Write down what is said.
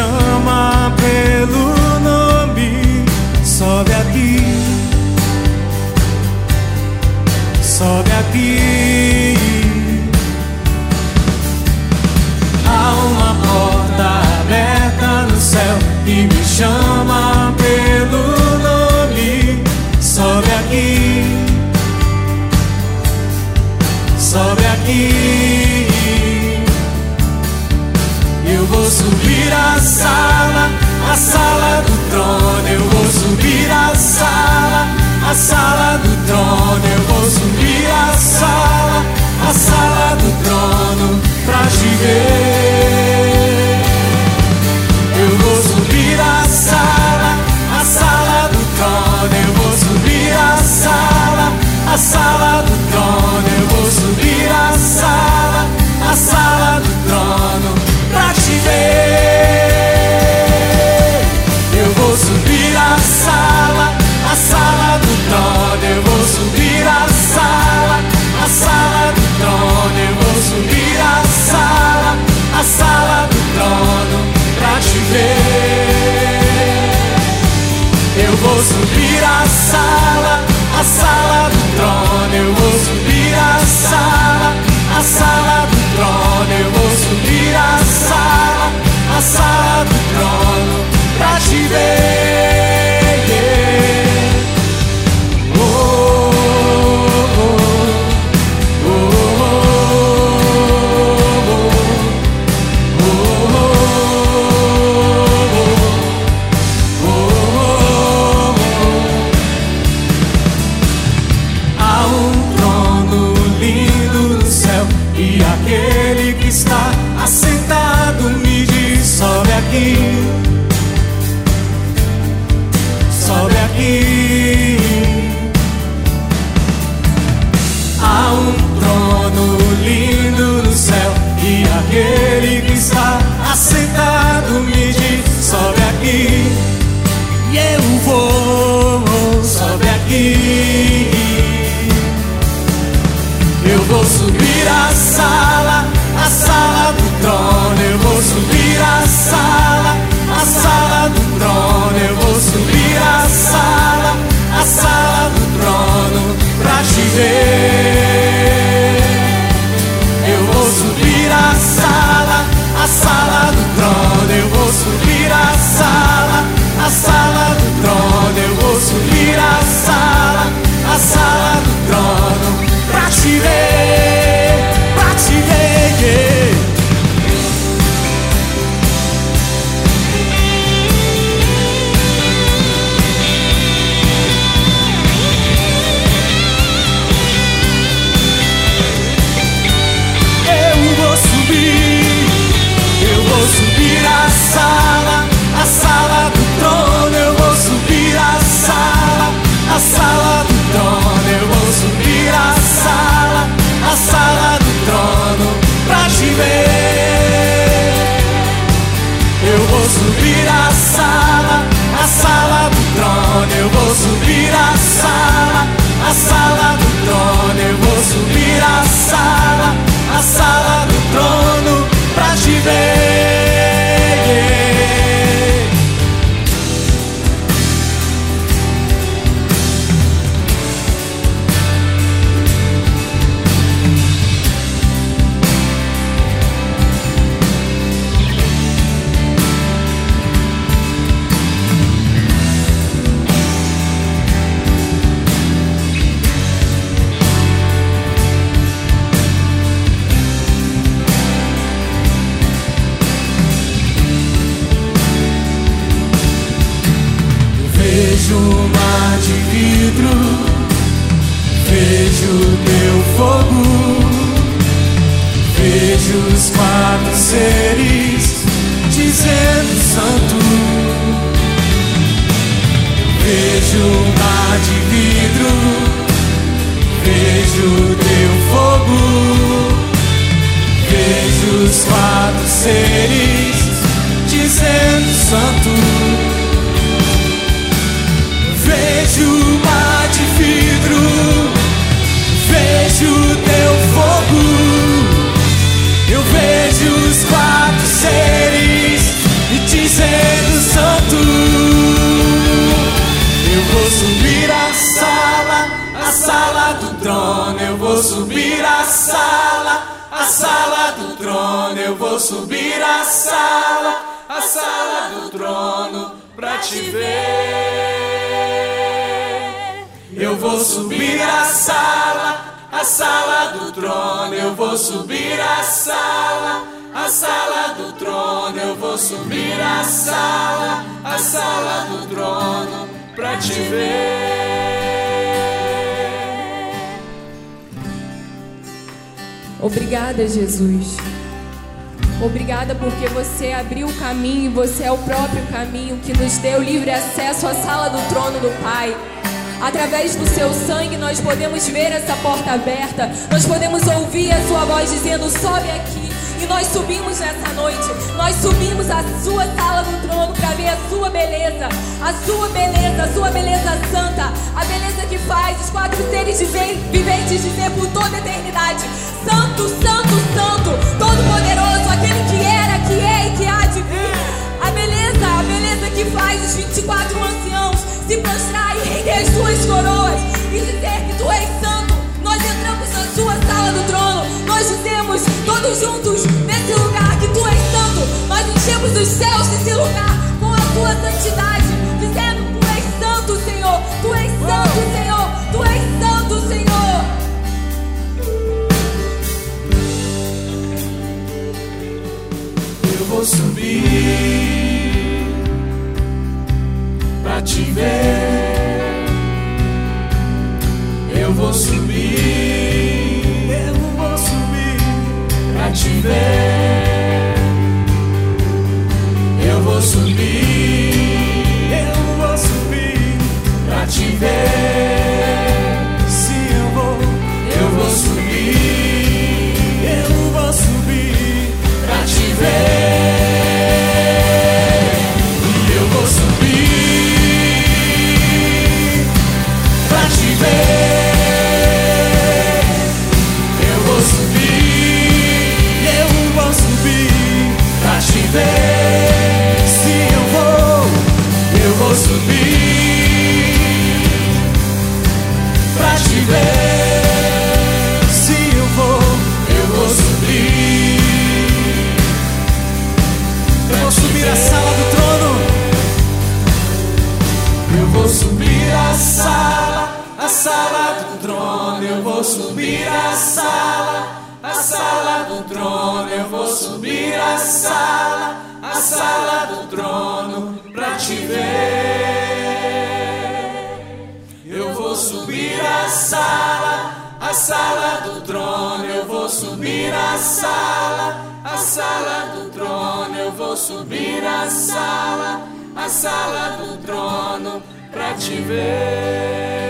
chama pelo nome, sobe aqui, sobe aqui. subir a sala, a sala do trono, pra te ver. subir a sala. dos quatro seres, dizendo santo. Vejo um mar de vidro, vejo teu fogo, vejo os quatro seres, dizendo santo. Subir a sala, a sala do trono. Eu vou subir a sala, a sala do trono pra te ver. Eu vou subir a sala, a sala do trono. Eu vou subir a sala a sala do trono, eu vou subir a sala, a sala do trono, pra te ver. Obrigada, Jesus. Obrigada porque você abriu o caminho, você é o próprio caminho que nos deu livre acesso à sala do trono do Pai. Através do seu sangue nós podemos ver essa porta aberta, nós podemos ouvir a sua voz dizendo: sobe aqui. E nós subimos nessa noite, nós subimos a sua sala do trono para ver a sua beleza, a sua beleza, a sua beleza santa, a beleza que faz os quatro seres viventes dizer por toda a eternidade: Santo, Santo, Santo, Todo-Poderoso, aquele que era, que é e que há de vir. A beleza, a beleza que faz os 24 anciãos se prostrar e render as suas coroas e dizer que tu és santo. Nós entramos na sua sala do trono, nós dizemos todos juntos com a tua santidade, dizendo: Tu és santo, Senhor. Tu és santo, Senhor. Tu és santo, Senhor. Eu vou subir pra te ver. Eu vou subir. Eu vou subir pra te ver. Subir a sala, a sala do trono. Eu vou subir a sala, a sala do trono pra te ver. Eu vou subir a sala, a sala do trono. Eu vou subir a sala, a sala do trono. Eu vou subir a sala, a sala do trono pra te ver.